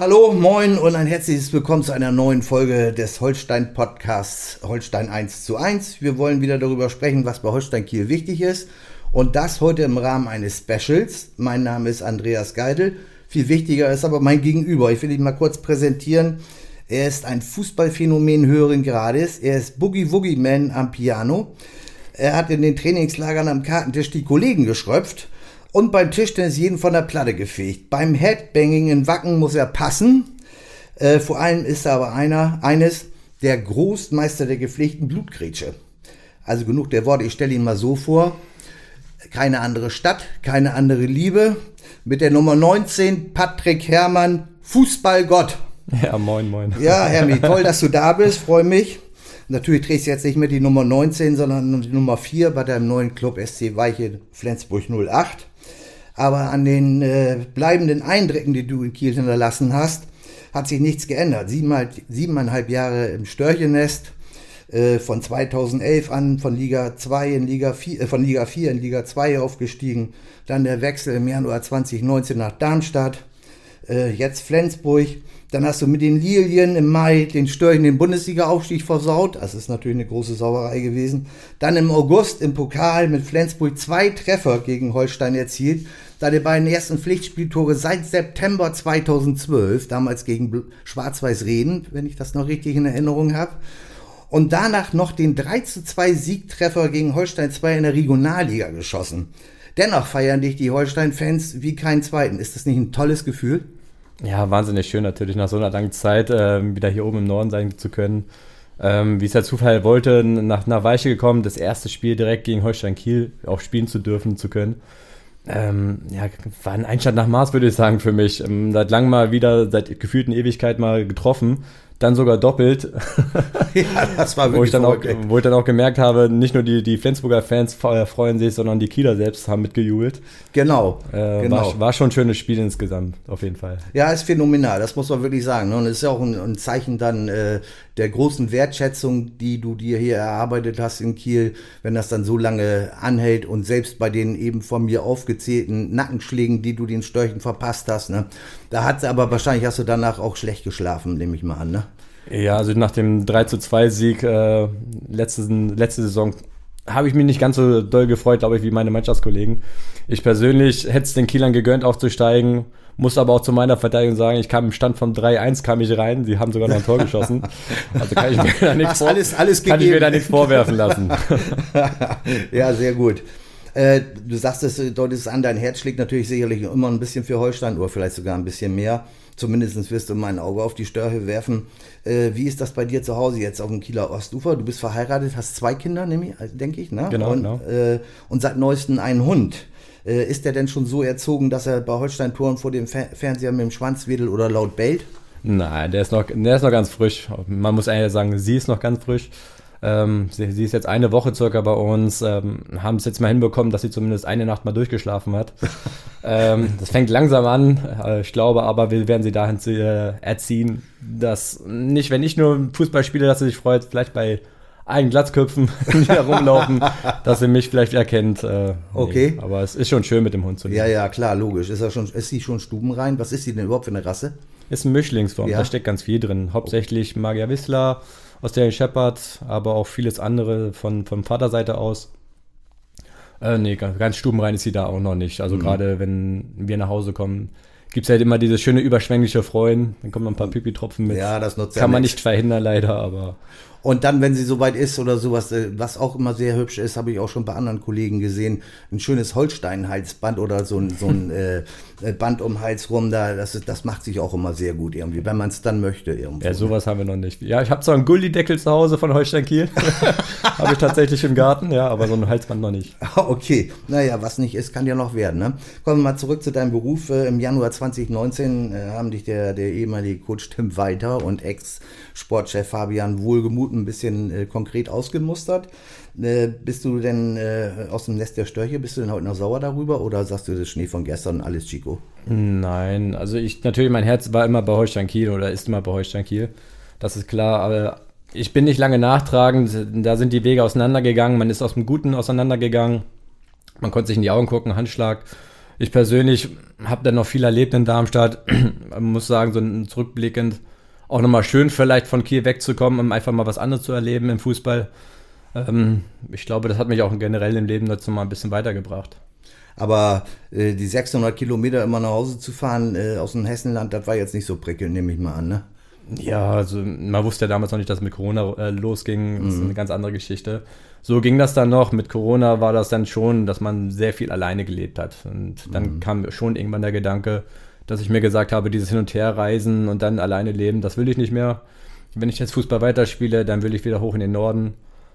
Hallo, moin und ein herzliches Willkommen zu einer neuen Folge des Holstein Podcasts Holstein 1 zu 1. Wir wollen wieder darüber sprechen, was bei Holstein Kiel wichtig ist. Und das heute im Rahmen eines Specials. Mein Name ist Andreas Geidel. Viel wichtiger ist aber mein Gegenüber. Ich will ihn mal kurz präsentieren. Er ist ein Fußballphänomen höheren Grades. Er ist Boogie Woogie Man am Piano. Er hat in den Trainingslagern am Kartentisch die Kollegen geschröpft und beim Tischtennis jeden von der Platte gefegt. Beim Headbanging in Wacken muss er passen. Äh, vor allem ist er aber einer, eines der Großmeister der gepflegten Blutgrätsche. Also genug der Worte, ich stelle ihn mal so vor. Keine andere Stadt, keine andere Liebe. Mit der Nummer 19, Patrick Herrmann, Fußballgott. Ja, moin, moin. Ja, Hermi, toll, dass du da bist, freue mich. Natürlich trägst du jetzt nicht mehr die Nummer 19, sondern die Nummer 4 bei deinem neuen Club SC Weiche Flensburg 08. Aber an den äh, bleibenden Eindrücken, die du in Kiel hinterlassen hast, hat sich nichts geändert. Siebeneinhalb, siebeneinhalb Jahre im Störchenest, äh, von 2011 an von Liga 2 in Liga 4, äh, von Liga 4 in Liga 2 aufgestiegen. Dann der Wechsel im Januar 2019 nach Darmstadt. Äh, jetzt Flensburg. Dann hast du mit den Lilien im Mai den Störchen den Bundesliga-Aufstieg versaut. Das ist natürlich eine große Sauerei gewesen. Dann im August im Pokal mit Flensburg zwei Treffer gegen Holstein erzielt. Da die beiden ersten Pflichtspieltore seit September 2012, damals gegen Schwarz-Weiß Reden, wenn ich das noch richtig in Erinnerung habe. Und danach noch den 3 zu 2 Siegtreffer gegen Holstein 2 in der Regionalliga geschossen. Dennoch feiern dich die Holstein-Fans wie keinen zweiten. Ist das nicht ein tolles Gefühl? Ja, wahnsinnig schön natürlich, nach so einer langen Zeit äh, wieder hier oben im Norden sein zu können. Ähm, wie es der Zufall wollte, nach einer Weiche gekommen, das erste Spiel direkt gegen Holstein Kiel auch spielen zu dürfen, zu können. Ähm, ja, war ein Einstand nach Mars, würde ich sagen, für mich. Ähm, seit langem mal wieder, seit gefühlten Ewigkeit mal getroffen dann sogar doppelt. ja, das war wirklich wo ich, dann auch, wo ich dann auch gemerkt habe, nicht nur die, die Flensburger Fans freuen sich, sondern die Kieler selbst haben mitgejubelt. Genau. Äh, genau. War, war, schon ein schönes Spiel insgesamt, auf jeden Fall. Ja, ist phänomenal, das muss man wirklich sagen. Ne? Und es ist ja auch ein, ein Zeichen dann äh, der großen Wertschätzung, die du dir hier erarbeitet hast in Kiel, wenn das dann so lange anhält und selbst bei den eben von mir aufgezählten Nackenschlägen, die du den Störchen verpasst hast, ne? da hat aber wahrscheinlich hast du danach auch schlecht geschlafen, nehme ich mal an. Ne? Ja, also nach dem 3 zu 2 Sieg äh, letzte, letzte Saison habe ich mich nicht ganz so doll gefreut, glaube ich, wie meine Mannschaftskollegen. Ich persönlich hätte es den Kielern gegönnt, aufzusteigen, muss aber auch zu meiner Verteidigung sagen, ich kam im Stand von 3-1 kam ich rein, sie haben sogar noch ein Tor geschossen. Also kann ich mir da nichts, vor alles, alles kann ich mir da nichts vorwerfen lassen. ja, sehr gut. Äh, du sagst es, deutest es an, dein Herz schlägt natürlich sicherlich immer ein bisschen für Holstein oder vielleicht sogar ein bisschen mehr. Zumindest wirst du mein Auge auf die Störche werfen. Äh, wie ist das bei dir zu Hause jetzt auf dem Kieler Ostufer? Du bist verheiratet, hast zwei Kinder, denke ich, ne? Genau, und, genau. Äh, und seit neuestem einen Hund. Äh, ist der denn schon so erzogen, dass er bei Holstein-Touren vor dem Fer Fernseher mit dem Schwanz wedelt oder laut bellt? Nein, der ist noch, der ist noch ganz frisch. Man muss eigentlich sagen, sie ist noch ganz frisch. Ähm, sie, sie, ist jetzt eine Woche circa bei uns, ähm, haben es jetzt mal hinbekommen, dass sie zumindest eine Nacht mal durchgeschlafen hat. ähm, das fängt langsam an. Äh, ich glaube aber, wir werden sie dahin zu, äh, erziehen, dass nicht, wenn ich nur Fußball spiele, dass sie sich freut, vielleicht bei allen Glatzköpfen, die da rumlaufen, dass sie mich vielleicht erkennt. Äh, okay. Nee, aber es ist schon schön mit dem Hund zu leben. Ja, ja, klar, logisch. Ist, er schon, ist sie schon stubenrein? Was ist sie denn überhaupt für eine Rasse? Ist ein Mischlingsform, ja. da steckt ganz viel drin. Hauptsächlich Magia Wissler, aus der Shepard, aber auch vieles andere von, von Vaterseite aus. Äh, nee, ganz, ganz stubenrein ist sie da auch noch nicht. Also mhm. gerade wenn wir nach Hause kommen, gibt es halt immer dieses schöne überschwängliche Freuen. Dann kommen noch ein paar Pipi-Tropfen mit. Ja, das nutzt Kann man nicht verhindern, leider, aber. Und dann, wenn sie soweit ist oder sowas, äh, was auch immer sehr hübsch ist, habe ich auch schon bei anderen Kollegen gesehen, ein schönes Holstein-Halsband oder so ein, so ein äh, äh Band um den Hals rum, da, das, ist, das macht sich auch immer sehr gut irgendwie, wenn man es dann möchte. Irgendwo. Ja, sowas haben wir noch nicht. Ja, ich habe zwar einen Gullideckel zu Hause von Holstein Kiel, habe ich tatsächlich im Garten, ja, aber so ein Halsband noch nicht. Okay, naja, was nicht ist, kann ja noch werden. Ne? Kommen wir mal zurück zu deinem Beruf. Äh, Im Januar 2019 äh, haben dich der, der ehemalige Coach Tim Weiter und Ex-Sportchef Fabian Wohlgemut ein bisschen äh, konkret ausgemustert. Äh, bist du denn äh, aus dem Nest der Störche, bist du denn heute noch sauer darüber oder sagst du, das Schnee von gestern, alles Chico? Nein, also ich, natürlich, mein Herz war immer bei Holstein Kiel oder ist immer bei Holstein Kiel. Das ist klar, aber ich bin nicht lange nachtragend. Da sind die Wege auseinandergegangen. Man ist aus dem Guten auseinandergegangen. Man konnte sich in die Augen gucken, Handschlag. Ich persönlich habe dann noch viel erlebt in Darmstadt. Man muss sagen, so zurückblickend auch nochmal schön, vielleicht von Kiel wegzukommen, um einfach mal was anderes zu erleben im Fußball. Ähm, ich glaube, das hat mich auch generell im Leben dazu mal ein bisschen weitergebracht. Aber äh, die 600 Kilometer immer nach Hause zu fahren äh, aus dem Hessenland, das war jetzt nicht so prickelnd, nehme ich mal an, ne? Ja, also man wusste ja damals noch nicht, dass mit Corona äh, losging. Das ist mhm. eine ganz andere Geschichte. So ging das dann noch. Mit Corona war das dann schon, dass man sehr viel alleine gelebt hat. Und dann mhm. kam schon irgendwann der Gedanke, dass ich mir gesagt habe, dieses Hin- und Herreisen und dann alleine leben, das will ich nicht mehr. Wenn ich jetzt Fußball weiterspiele, dann will ich wieder hoch in den Norden,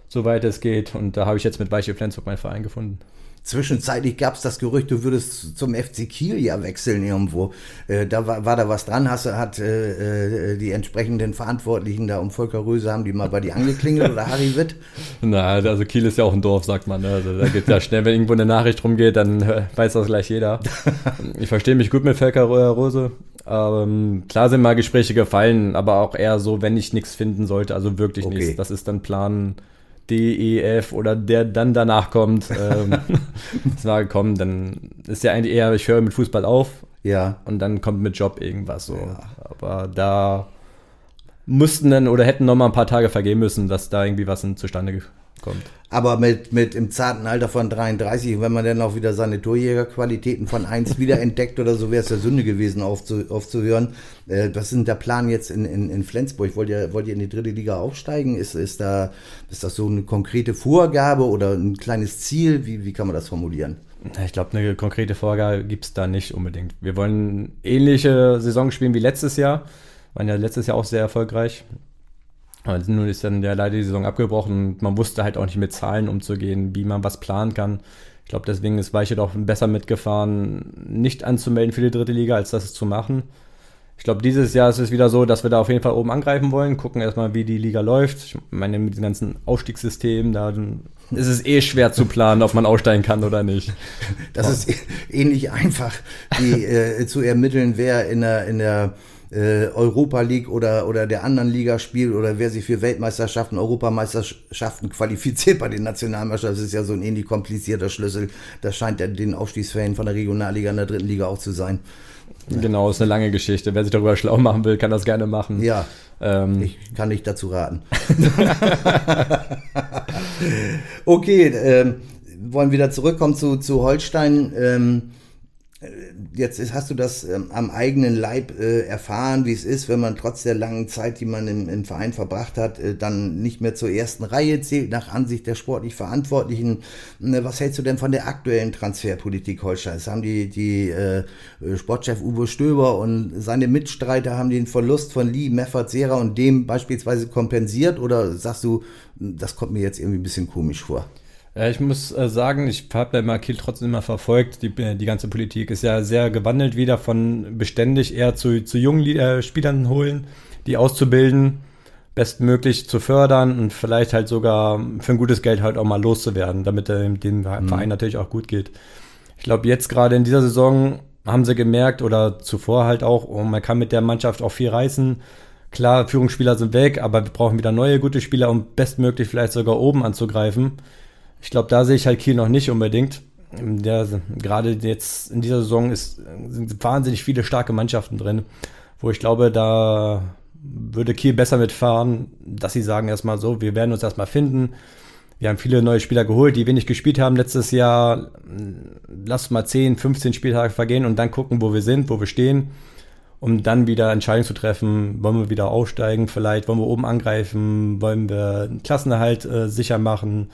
soweit es geht. Und da habe ich jetzt mit Weiche Flensburg meinen Verein gefunden. Zwischenzeitlich gab es das Gerücht, du würdest zum FC Kiel ja wechseln irgendwo. Äh, da war, war da was dran, hast, hat äh, äh, die entsprechenden Verantwortlichen da um Volker Röse, haben die mal bei dir angeklingelt oder Harry Witt? Na, also Kiel ist ja auch ein Dorf, sagt man. Ne? Also da geht ja schnell, wenn irgendwo eine Nachricht rumgeht, dann äh, weiß das gleich jeder. ich verstehe mich gut mit Volker Röse. Ähm, klar sind mal Gespräche gefallen, aber auch eher so, wenn ich nichts finden sollte, also wirklich okay. nichts. Das ist dann Plan D, E, F oder der dann danach kommt, ähm, das war gekommen, dann ist ja eigentlich eher, ich höre mit Fußball auf. Ja. Und dann kommt mit Job irgendwas so. Ja. Aber da mussten dann oder hätten noch mal ein paar Tage vergehen müssen, dass da irgendwie was zustande kommt. Aber mit, mit im zarten Alter von 33, wenn man dann auch wieder seine Torjägerqualitäten von 1 wieder entdeckt oder so, wäre es ja Sünde gewesen, aufzu, aufzuhören. Äh, was ist denn der Plan jetzt in, in, in Flensburg? Wollt ihr, wollt ihr in die dritte Liga aufsteigen? Ist, ist, da, ist das so eine konkrete Vorgabe oder ein kleines Ziel? Wie, wie kann man das formulieren? Ich glaube, eine konkrete Vorgabe gibt es da nicht unbedingt. Wir wollen ähnliche Saison spielen wie letztes Jahr. Waren ja letztes Jahr auch sehr erfolgreich. Aber nun ist dann ja leider die Saison abgebrochen und man wusste halt auch nicht mit Zahlen umzugehen, wie man was planen kann. Ich glaube, deswegen ist Weiche doch besser mitgefahren, nicht anzumelden für die dritte Liga, als das zu machen. Ich glaube, dieses Jahr ist es wieder so, dass wir da auf jeden Fall oben angreifen wollen, gucken erstmal, wie die Liga läuft. Ich meine, mit dem ganzen Aufstiegssysteem, da ist es eh schwer zu planen, ob man aussteigen kann oder nicht. Das ist ähnlich einfach, wie äh, zu ermitteln, wer in der, in der äh, Europa League oder, oder der anderen Liga spielt oder wer sich für Weltmeisterschaften, Europameisterschaften qualifiziert bei den Nationalmannschaften, das ist ja so ein ähnlich komplizierter Schlüssel. Das scheint ja den Aufstiegsfällen von der Regionalliga in der dritten Liga auch zu sein. Genau, ist eine lange Geschichte. Wer sich darüber schlau machen will, kann das gerne machen. Ja. Ähm. Ich kann nicht dazu raten. okay, ähm, wollen wieder zurückkommen zu, zu Holstein. Ähm, jetzt ist, hast du das ähm, am eigenen Leib äh, erfahren, wie es ist, wenn man trotz der langen Zeit, die man im, im Verein verbracht hat, äh, dann nicht mehr zur ersten Reihe zählt, nach Ansicht der sportlich Verantwortlichen. Äh, was hältst du denn von der aktuellen Transferpolitik Holsteins? Haben die, die äh, Sportchef Uwe Stöber und seine Mitstreiter haben den Verlust von Lee, Meffert, Sera und dem beispielsweise kompensiert oder sagst du, das kommt mir jetzt irgendwie ein bisschen komisch vor? Ja, ich muss äh, sagen, ich habe ja Kiel trotzdem immer verfolgt. Die, äh, die ganze Politik ist ja sehr gewandelt wieder von beständig eher zu, zu jungen äh, Spielern holen, die auszubilden, bestmöglich zu fördern und vielleicht halt sogar für ein gutes Geld halt auch mal loszuwerden, damit äh, dem mhm. Verein natürlich auch gut geht. Ich glaube, jetzt gerade in dieser Saison haben sie gemerkt oder zuvor halt auch, oh, man kann mit der Mannschaft auch viel reißen. Klar, Führungsspieler sind weg, aber wir brauchen wieder neue gute Spieler, um bestmöglich vielleicht sogar oben anzugreifen. Ich glaube, da sehe ich halt Kiel noch nicht unbedingt. Der, gerade jetzt in dieser Saison ist, sind wahnsinnig viele starke Mannschaften drin, wo ich glaube, da würde Kiel besser mitfahren, dass sie sagen erstmal so, wir werden uns erstmal finden. Wir haben viele neue Spieler geholt, die wenig gespielt haben letztes Jahr. Lass mal 10, 15 Spieltage vergehen und dann gucken, wo wir sind, wo wir stehen um dann wieder Entscheidungen zu treffen, wollen wir wieder aufsteigen vielleicht, wollen wir oben angreifen, wollen wir einen Klassenerhalt äh, sicher machen.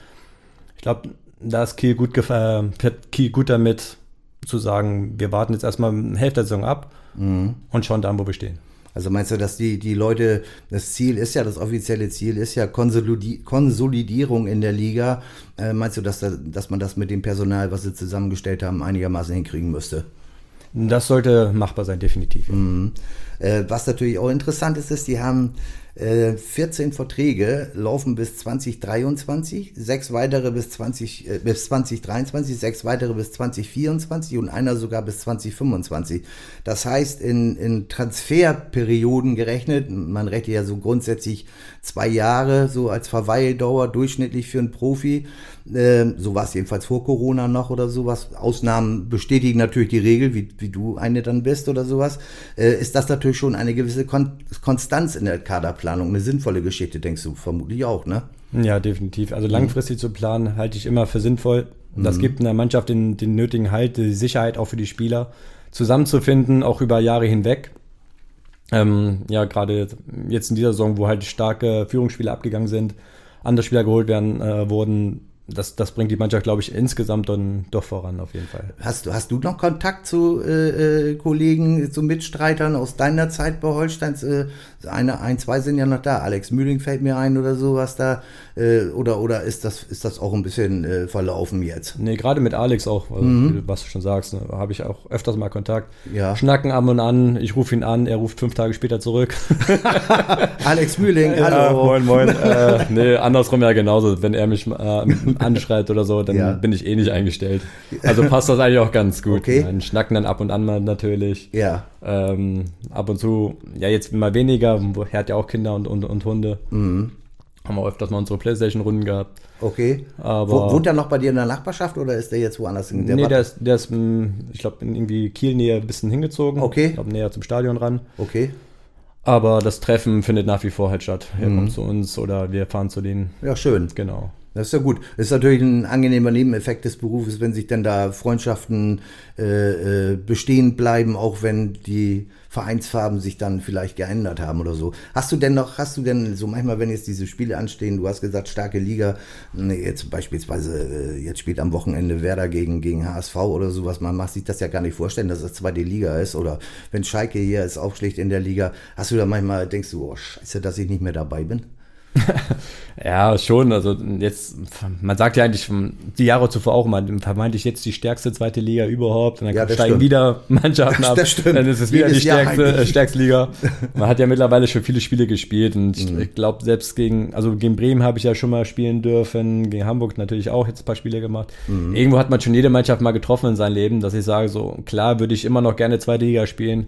Ich glaube, da ist Kiel gut, äh, Kiel gut damit zu sagen, wir warten jetzt erstmal eine Hälfte der Saison ab mhm. und schauen dann, wo wir stehen. Also meinst du, dass die, die Leute, das Ziel ist ja, das offizielle Ziel ist ja Konsolidi Konsolidierung in der Liga. Äh, meinst du, dass, da, dass man das mit dem Personal, was sie zusammengestellt haben, einigermaßen hinkriegen müsste? Das sollte machbar sein, definitiv. Mhm. Äh, was natürlich auch interessant ist, ist, die haben 14 äh, Verträge laufen bis 2023, sechs weitere bis, 20, äh, bis 2023, sechs weitere bis 2024 und einer sogar bis 2025. Das heißt, in, in Transferperioden gerechnet, man rechnet ja so grundsätzlich zwei Jahre so als Verweildauer durchschnittlich für einen Profi. Äh, so war es jedenfalls vor Corona noch oder sowas. Ausnahmen bestätigen natürlich die Regel, wie, wie du eine dann bist oder sowas. Äh, ist das natürlich schon eine gewisse Kon Konstanz in der Kaderplanung, eine sinnvolle Geschichte, denkst du vermutlich auch, ne? Ja, definitiv. Also langfristig mhm. zu planen halte ich immer für sinnvoll. Das mhm. gibt einer Mannschaft den, den nötigen Halt, die Sicherheit auch für die Spieler zusammenzufinden, auch über Jahre hinweg. Ähm, ja, gerade jetzt in dieser Saison, wo halt starke Führungsspieler abgegangen sind, andere Spieler geholt werden, äh, wurden, das, das bringt die Mannschaft, glaube ich, insgesamt dann doch voran, auf jeden Fall. Hast, du hast du noch Kontakt zu äh, äh, Kollegen, zu Mitstreitern aus deiner Zeit bei Holsteins? Äh, eine, ein, zwei sind ja noch da. Alex Mühling fällt mir ein oder sowas da. Äh, oder oder ist, das, ist das auch ein bisschen äh, verlaufen jetzt? Nee, gerade mit Alex auch, also, mhm. was du schon sagst, ne, habe ich auch öfters mal Kontakt. Ja. Schnacken ab und an, ich rufe ihn an, er ruft fünf Tage später zurück. Alex Mühling, hallo. Ja, moin, moin. äh, nee, andersrum ja genauso. Wenn er mich anschreit oder so, dann ja. bin ich eh nicht eingestellt. Also passt das eigentlich auch ganz gut. Okay. Dann schnacken dann ab und an mal natürlich. Ja. Ähm, ab und zu, ja, jetzt mal weniger. Er hat ja auch Kinder und, und, und Hunde. Mhm. Haben wir öfters mal unsere Playstation-Runden gehabt. Okay. Aber Wohnt er noch bei dir in der Nachbarschaft oder ist der jetzt woanders? In der nee, der ist, der ist, hm, ich glaube, in irgendwie Kiel-Nähe ein bisschen hingezogen. Okay. Ich glaube, näher zum Stadion ran. Okay. Aber das Treffen findet nach wie vor halt statt. Er mhm. kommt zu uns oder wir fahren zu denen. Ja, schön. Genau. Das ist ja gut. Das ist natürlich ein angenehmer Nebeneffekt des Berufes, wenn sich dann da Freundschaften äh, äh, bestehen bleiben, auch wenn die Vereinsfarben sich dann vielleicht geändert haben oder so. Hast du denn noch, hast du denn so manchmal, wenn jetzt diese Spiele anstehen, du hast gesagt, starke Liga, jetzt beispielsweise, äh, jetzt spielt am Wochenende Werder gegen, gegen HSV oder sowas, man macht sich das ja gar nicht vorstellen, dass das zweite Liga ist oder wenn Schalke hier ist aufschlägt in der Liga, hast du da manchmal, denkst du, oh scheiße, dass ich nicht mehr dabei bin? ja, schon. Also jetzt, man sagt ja eigentlich die Jahre zuvor auch mal, vermeintlich jetzt die stärkste zweite Liga überhaupt. Und dann ja, steigen stimmt. wieder Mannschaften ab. Das stimmt. Dann ist es wieder Jedes die stärkste, äh, stärkste Liga. Man hat ja mittlerweile schon viele Spiele gespielt und mhm. ich glaube, selbst gegen, also gegen Bremen habe ich ja schon mal spielen dürfen, gegen Hamburg natürlich auch jetzt ein paar Spiele gemacht. Mhm. Irgendwo hat man schon jede Mannschaft mal getroffen in seinem Leben, dass ich sage, so klar würde ich immer noch gerne zweite Liga spielen.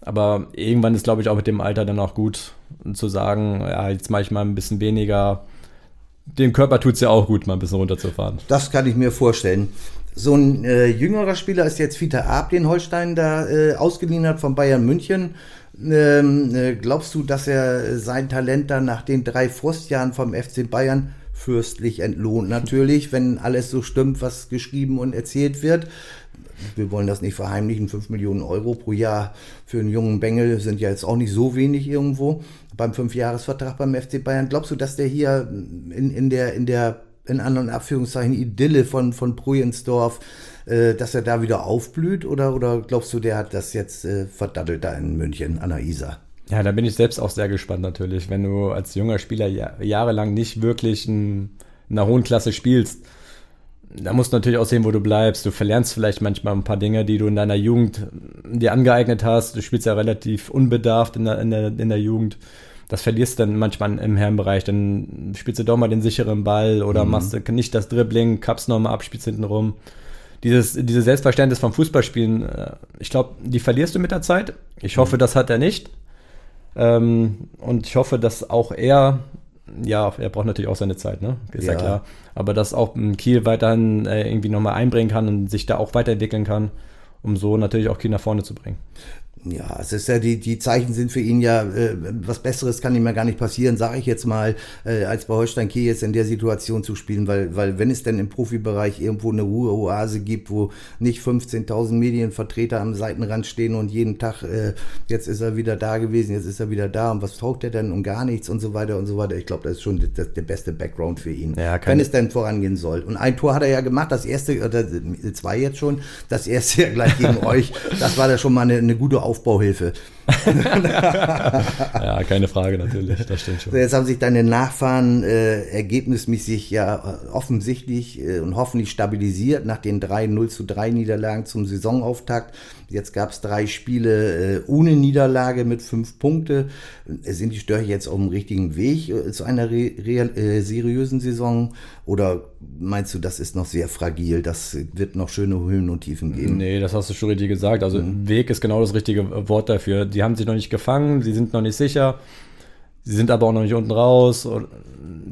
Aber irgendwann ist, glaube ich, auch mit dem Alter dann auch gut zu sagen, ja, jetzt mache ich mal ein bisschen weniger. Dem Körper tut es ja auch gut, mal ein bisschen runterzufahren. Das kann ich mir vorstellen. So ein äh, jüngerer Spieler ist jetzt Vita Ab, den Holstein da äh, ausgeliehen hat von Bayern München. Ähm, äh, glaubst du, dass er sein Talent dann nach den drei Frostjahren vom FC Bayern fürstlich entlohnt? Natürlich, wenn alles so stimmt, was geschrieben und erzählt wird wir wollen das nicht verheimlichen, 5 Millionen Euro pro Jahr für einen jungen Bengel sind ja jetzt auch nicht so wenig irgendwo beim Fünfjahresvertrag beim FC Bayern. Glaubst du, dass der hier in, in der, in der, in anderen Abführungszeichen Idylle von, von Prujensdorf, äh, dass er da wieder aufblüht oder, oder glaubst du, der hat das jetzt äh, verdattelt da in München an der Isar? Ja, da bin ich selbst auch sehr gespannt natürlich, wenn du als junger Spieler jahrelang nicht wirklich in einer hohen Klasse spielst da musst du natürlich auch sehen, wo du bleibst. Du verlernst vielleicht manchmal ein paar Dinge, die du in deiner Jugend dir angeeignet hast. Du spielst ja relativ unbedarft in der, in der, in der Jugend. Das verlierst du dann manchmal im Herrenbereich. Dann spielst du doch mal den sicheren Ball oder mhm. machst du nicht das Dribbling, kappst nochmal ab, spielst hinten rum. Dieses, dieses Selbstverständnis vom Fußballspielen, äh, ich glaube, die verlierst du mit der Zeit. Ich hoffe, mhm. das hat er nicht. Ähm, und ich hoffe, dass auch er ja, er braucht natürlich auch seine Zeit, ne? Ist ja, ja klar. Aber dass auch Kiel weiterhin äh, irgendwie nochmal einbringen kann und sich da auch weiterentwickeln kann, um so natürlich auch Kiel nach vorne zu bringen. Ja, es ist ja, die, die Zeichen sind für ihn ja, äh, was Besseres kann ihm ja gar nicht passieren, sage ich jetzt mal, äh, als bei Holstein Kiel jetzt in der Situation zu spielen, weil, weil wenn es denn im Profibereich irgendwo eine Ruheoase gibt, wo nicht 15.000 Medienvertreter am Seitenrand stehen und jeden Tag, äh, jetzt ist er wieder da gewesen, jetzt ist er wieder da und was taugt er denn und gar nichts und so weiter und so weiter. Ich glaube, das ist schon das, der beste Background für ihn, ja, wenn es denn vorangehen soll. Und ein Tor hat er ja gemacht, das erste, oder zwei jetzt schon, das erste ja gleich gegen euch, das war da schon mal eine, eine gute Aufgabe Aufbauhilfe. Ja, keine Frage natürlich, das stimmt schon. So, jetzt haben sich deine Nachfahren äh, ergebnismäßig ja offensichtlich äh, und hoffentlich stabilisiert nach den drei 0 zu 3 Niederlagen zum Saisonauftakt. Jetzt gab es drei Spiele äh, ohne Niederlage mit fünf Punkte. Sind die Störche jetzt auf dem richtigen Weg äh, zu einer re äh, seriösen Saison? Oder meinst du, das ist noch sehr fragil? Das wird noch schöne Höhen und Tiefen geben? Nee, das hast du schon richtig gesagt. Also mhm. Weg ist genau das richtige Wort dafür. Die haben sich noch nicht gefangen, sie sind noch nicht sicher. Sie sind aber auch noch nicht unten raus. Und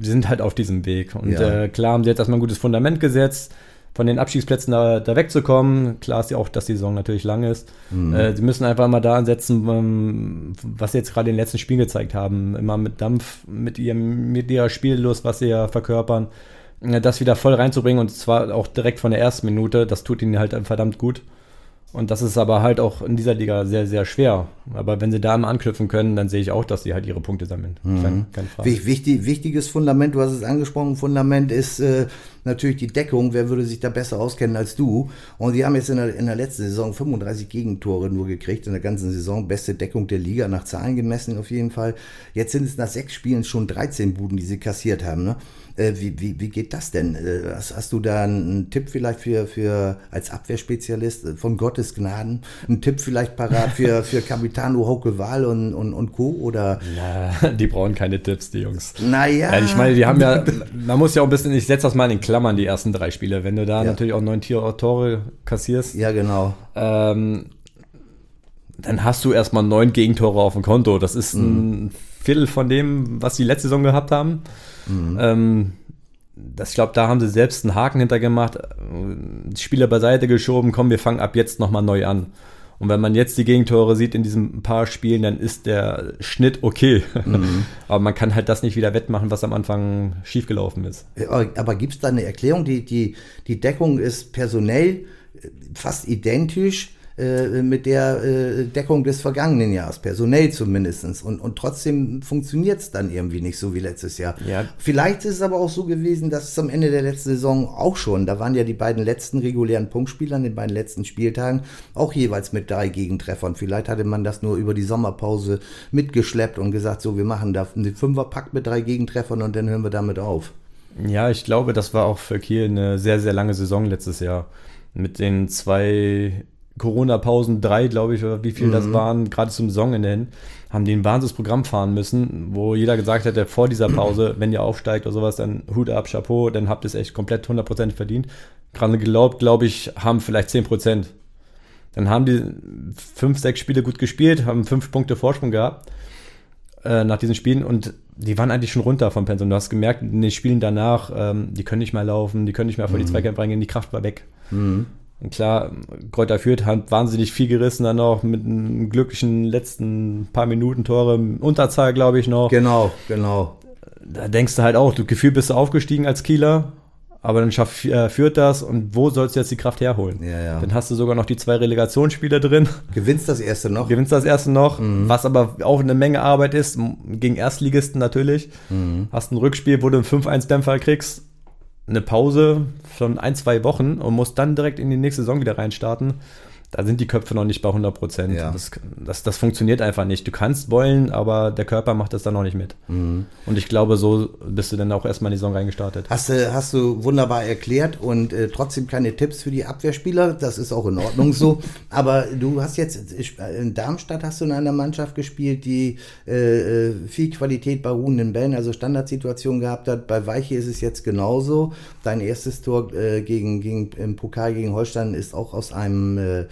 sie sind halt auf diesem Weg. Und ja. äh, klar haben sie jetzt erstmal ein gutes Fundament gesetzt von den Abstiegsplätzen da, da wegzukommen. Klar ist ja auch, dass die Saison natürlich lang ist. Mhm. Äh, sie müssen einfach mal da ansetzen, ähm, was sie jetzt gerade in den letzten Spielen gezeigt haben. Immer mit Dampf, mit, ihrem, mit ihrer Spiellust, was sie ja verkörpern, äh, das wieder voll reinzubringen und zwar auch direkt von der ersten Minute. Das tut ihnen halt verdammt gut. Und das ist aber halt auch in dieser Liga sehr, sehr schwer. Aber wenn sie da mal anknüpfen können, dann sehe ich auch, dass sie halt ihre Punkte sammeln. Mhm. Keine, keine Frage. Wichtig, wichtiges Fundament, du hast es angesprochen, Fundament ist äh, natürlich die Deckung. Wer würde sich da besser auskennen als du? Und die haben jetzt in der, in der letzten Saison 35 Gegentore nur gekriegt, in der ganzen Saison. Beste Deckung der Liga, nach Zahlen gemessen auf jeden Fall. Jetzt sind es nach sechs Spielen schon 13 Buden, die sie kassiert haben. Ne? Äh, wie, wie, wie geht das denn? Äh, hast, hast, du da einen Tipp vielleicht für, für als Abwehrspezialist äh, von Gottes Gnaden? Einen Tipp vielleicht parat für, für Capitano Haukewahl und, und, und Co. Oder? Na, die brauchen keine Tipps, die Jungs. Naja. Ja, ich meine, die haben ja, man muss ja auch ein bisschen, ich setze das mal in Klammern, die ersten drei Spiele. Wenn du da ja. natürlich auch neun Tore kassierst. Ja, genau. Ähm, dann hast du erstmal neun Gegentore auf dem Konto. Das ist ein mhm. Viertel von dem, was die letzte Saison gehabt haben. Mhm. Ähm, das, ich glaube, da haben sie selbst einen Haken hintergemacht, die Spieler beiseite geschoben, komm, wir fangen ab jetzt nochmal neu an. Und wenn man jetzt die Gegentore sieht in diesen paar Spielen, dann ist der Schnitt okay. Mhm. Aber man kann halt das nicht wieder wettmachen, was am Anfang schiefgelaufen ist. Aber gibt es da eine Erklärung? Die, die, die Deckung ist personell fast identisch äh, mit der äh, Deckung des vergangenen Jahres, personell zumindest. Und, und trotzdem funktioniert es dann irgendwie nicht so wie letztes Jahr. Ja. Vielleicht ist es aber auch so gewesen, dass es am Ende der letzten Saison auch schon, da waren ja die beiden letzten regulären Punktspieler an den beiden letzten Spieltagen auch jeweils mit drei Gegentreffern. Vielleicht hatte man das nur über die Sommerpause mitgeschleppt und gesagt, so, wir machen da einen Fünferpack mit drei Gegentreffern und dann hören wir damit auf. Ja, ich glaube, das war auch für Kiel eine sehr, sehr lange Saison letztes Jahr. Mit den zwei Corona-Pausen, drei, glaube ich, oder wie viel mhm. das waren, gerade zum Saisonende hin, haben die ein Wahnsinnsprogramm fahren müssen, wo jeder gesagt hätte, vor dieser Pause, wenn ihr aufsteigt oder sowas, dann Hut ab, Chapeau, dann habt ihr es echt komplett 100% verdient. Gerade geglaubt, glaube ich, haben vielleicht 10%. Dann haben die fünf, sechs Spiele gut gespielt, haben fünf Punkte Vorsprung gehabt äh, nach diesen Spielen und die waren eigentlich schon runter vom Pensum. Du hast gemerkt, in den Spielen danach, ähm, die können nicht mehr laufen, die können nicht mehr vor die mhm. Zweikämpfe reingehen, die Kraft war weg. Mhm. Und klar, Kräuter Fürth hat wahnsinnig viel gerissen, dann auch mit einem glücklichen letzten paar Minuten Tore, Unterzahl, glaube ich, noch. Genau, genau. Da denkst du halt auch, du Gefühl bist du aufgestiegen als Kieler, aber dann schafft äh, Fürth das und wo sollst du jetzt die Kraft herholen? Ja, ja. Dann hast du sogar noch die zwei Relegationsspiele drin. Gewinnst das erste noch. Gewinnst das erste noch, mhm. was aber auch eine Menge Arbeit ist, gegen Erstligisten natürlich. Mhm. Hast ein Rückspiel, wo du einen 5-1-Dämpfer kriegst eine Pause von ein, zwei Wochen und muss dann direkt in die nächste Saison wieder reinstarten da sind die Köpfe noch nicht bei 100 Prozent. Ja. Das, das, das, funktioniert einfach nicht. Du kannst wollen, aber der Körper macht das dann noch nicht mit. Mhm. Und ich glaube, so bist du dann auch erstmal in die Saison reingestartet. Hast du, hast du wunderbar erklärt und äh, trotzdem keine Tipps für die Abwehrspieler. Das ist auch in Ordnung so. aber du hast jetzt, in Darmstadt hast du in einer Mannschaft gespielt, die äh, äh, viel Qualität bei ruhenden Bällen, also Standardsituationen gehabt hat. Bei Weiche ist es jetzt genauso. Dein erstes Tor äh, gegen, gegen, im Pokal gegen Holstein ist auch aus einem äh,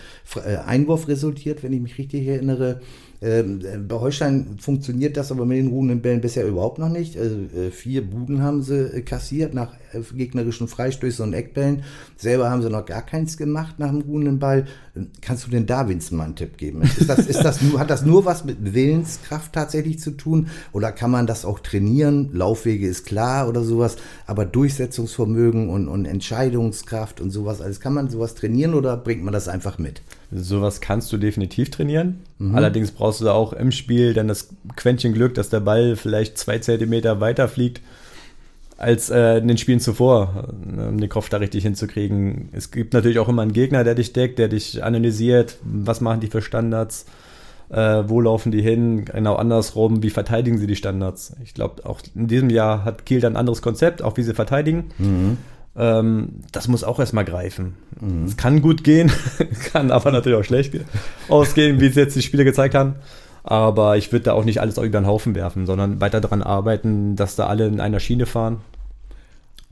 Einwurf resultiert, wenn ich mich richtig erinnere. Ähm, bei Holstein funktioniert das aber mit den ruhenden Bällen bisher überhaupt noch nicht. Also, äh, vier Buden haben sie äh, kassiert nach äh, gegnerischen Freistößen und Eckbällen. Selber haben sie noch gar keins gemacht nach dem ruhenden Ball. Ähm, kannst du den Darwins mal einen Tipp geben? Ist das, ist das nur, hat das nur was mit Willenskraft tatsächlich zu tun? Oder kann man das auch trainieren? Laufwege ist klar oder sowas. Aber Durchsetzungsvermögen und, und Entscheidungskraft und sowas alles, kann man sowas trainieren oder bringt man das einfach mit? Sowas kannst du definitiv trainieren. Mhm. Allerdings brauchst du da auch im Spiel dann das Quäntchen Glück, dass der Ball vielleicht zwei Zentimeter weiter fliegt als äh, in den Spielen zuvor, ne, um den Kopf da richtig hinzukriegen. Es gibt natürlich auch immer einen Gegner, der dich deckt, der dich analysiert, was machen die für Standards, äh, wo laufen die hin, genau andersrum, wie verteidigen sie die Standards. Ich glaube, auch in diesem Jahr hat Kiel dann ein anderes Konzept, auch wie sie verteidigen. Mhm. Ähm, das muss auch erstmal greifen. Mhm. Es kann gut gehen, kann aber natürlich auch schlecht ausgehen, wie es jetzt die Spiele gezeigt haben. Aber ich würde da auch nicht alles über den Haufen werfen, sondern weiter daran arbeiten, dass da alle in einer Schiene fahren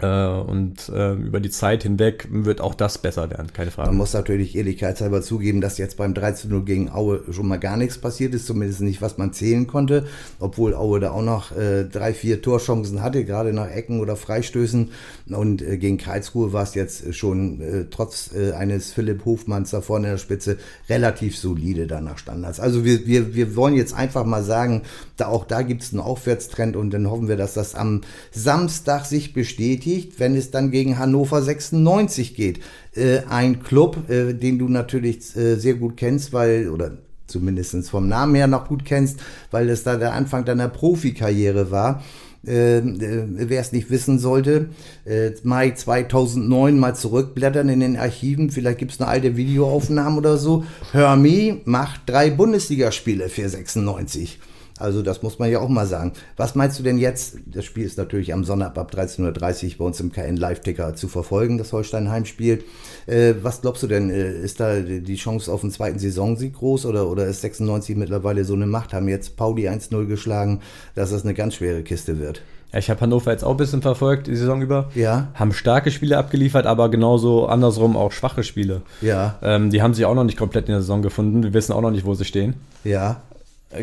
und äh, über die Zeit hinweg wird auch das besser werden, keine Frage. Man muss natürlich ehrlichkeitshalber zugeben, dass jetzt beim 13-0 gegen Aue schon mal gar nichts passiert ist, zumindest nicht, was man zählen konnte, obwohl Aue da auch noch äh, drei, vier Torchancen hatte, gerade nach Ecken oder Freistößen. Und äh, gegen Karlsruhe war es jetzt schon äh, trotz äh, eines Philipp Hofmanns da vorne in der Spitze relativ solide da nach Standards. Also wir, wir, wir wollen jetzt einfach mal sagen, da auch da gibt es einen Aufwärtstrend und dann hoffen wir, dass das am Samstag sich bestätigt bestätigt, wenn es dann gegen Hannover 96 geht. Äh, ein Club, äh, den du natürlich äh, sehr gut kennst, weil, oder zumindest vom Namen her noch gut kennst, weil es da der Anfang deiner Profikarriere war. Äh, äh, wer es nicht wissen sollte, äh, Mai 2009 mal zurückblättern in den Archiven, vielleicht gibt es eine alte Videoaufnahme oder so. Hermi macht drei Bundesligaspiele für 96. Also das muss man ja auch mal sagen. Was meinst du denn jetzt? Das Spiel ist natürlich am Sonntag ab 13.30 Uhr bei uns im KN Live-Ticker zu verfolgen, das Holstein-Heimspiel. Äh, was glaubst du denn? Äh, ist da die Chance auf einen zweiten Saisonsieg groß oder, oder ist 96 mittlerweile so eine Macht? Haben jetzt Pauli 1-0 geschlagen, dass das eine ganz schwere Kiste wird? Ja, ich habe Hannover jetzt auch ein bisschen verfolgt, die Saison über. Ja. Haben starke Spiele abgeliefert, aber genauso andersrum auch schwache Spiele. Ja. Ähm, die haben sich auch noch nicht komplett in der Saison gefunden. Wir wissen auch noch nicht, wo sie stehen. Ja.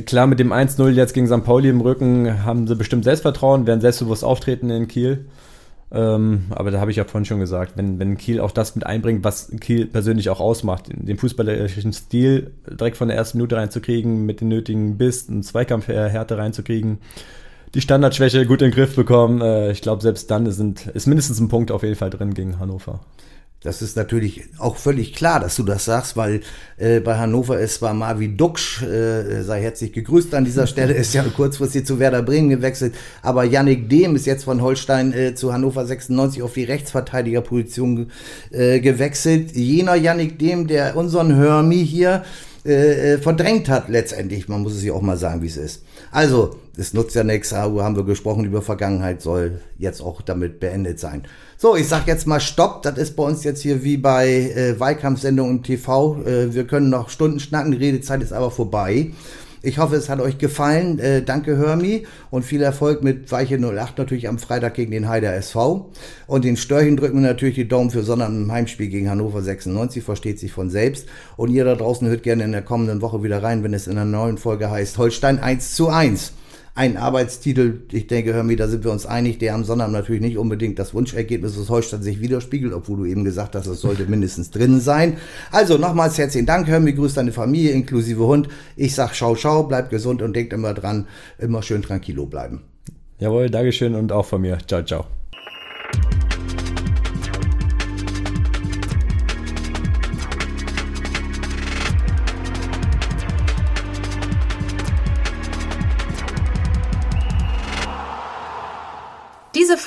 Klar, mit dem 1-0 jetzt gegen St. Pauli im Rücken haben sie bestimmt Selbstvertrauen, werden selbstbewusst auftreten in Kiel. Ähm, aber da habe ich ja vorhin schon gesagt, wenn, wenn Kiel auch das mit einbringt, was Kiel persönlich auch ausmacht, den fußballerischen Stil direkt von der ersten Minute reinzukriegen, mit den nötigen Biss und Zweikampfhärte reinzukriegen, die Standardschwäche gut in den Griff bekommen, äh, ich glaube, selbst dann sind, ist mindestens ein Punkt auf jeden Fall drin gegen Hannover. Das ist natürlich auch völlig klar, dass du das sagst, weil äh, bei Hannover ist zwar Marvin Duksch, äh, sei herzlich gegrüßt an dieser Stelle, ist ja kurzfristig zu Werder Bremen gewechselt, aber Yannick Dehm ist jetzt von Holstein äh, zu Hannover 96 auf die Rechtsverteidigerposition äh, gewechselt. Jener Yannick Dehm, der unseren Hörmi hier äh, äh, verdrängt hat letztendlich. Man muss es ja auch mal sagen, wie es ist. Also, es nutzt ja nichts, haben wir gesprochen über Vergangenheit, soll jetzt auch damit beendet sein. So, ich sag jetzt mal Stopp. Das ist bei uns jetzt hier wie bei äh, Wahlkampfsendungen im TV. Äh, wir können noch Stunden schnacken, die Redezeit ist aber vorbei. Ich hoffe, es hat euch gefallen. Äh, danke, Hörmi. Und viel Erfolg mit Weiche 08 natürlich am Freitag gegen den Heider SV. Und den Störchen drücken wir natürlich die Daumen für Sonntag im Heimspiel gegen Hannover 96. Versteht sich von selbst. Und ihr da draußen hört gerne in der kommenden Woche wieder rein, wenn es in einer neuen Folge heißt Holstein 1 zu 1 ein Arbeitstitel, ich denke, hör mir, da sind wir uns einig, der am Sonntag natürlich nicht unbedingt das Wunschergebnis des Holstein sich widerspiegelt, obwohl du eben gesagt hast, es sollte mindestens drin sein. Also nochmals herzlichen Dank, hör mir, grüß deine Familie inklusive Hund. Ich sag schau, schau, bleib gesund und denkt immer dran, immer schön tranquilo bleiben. Jawohl, Dankeschön und auch von mir. Ciao, ciao.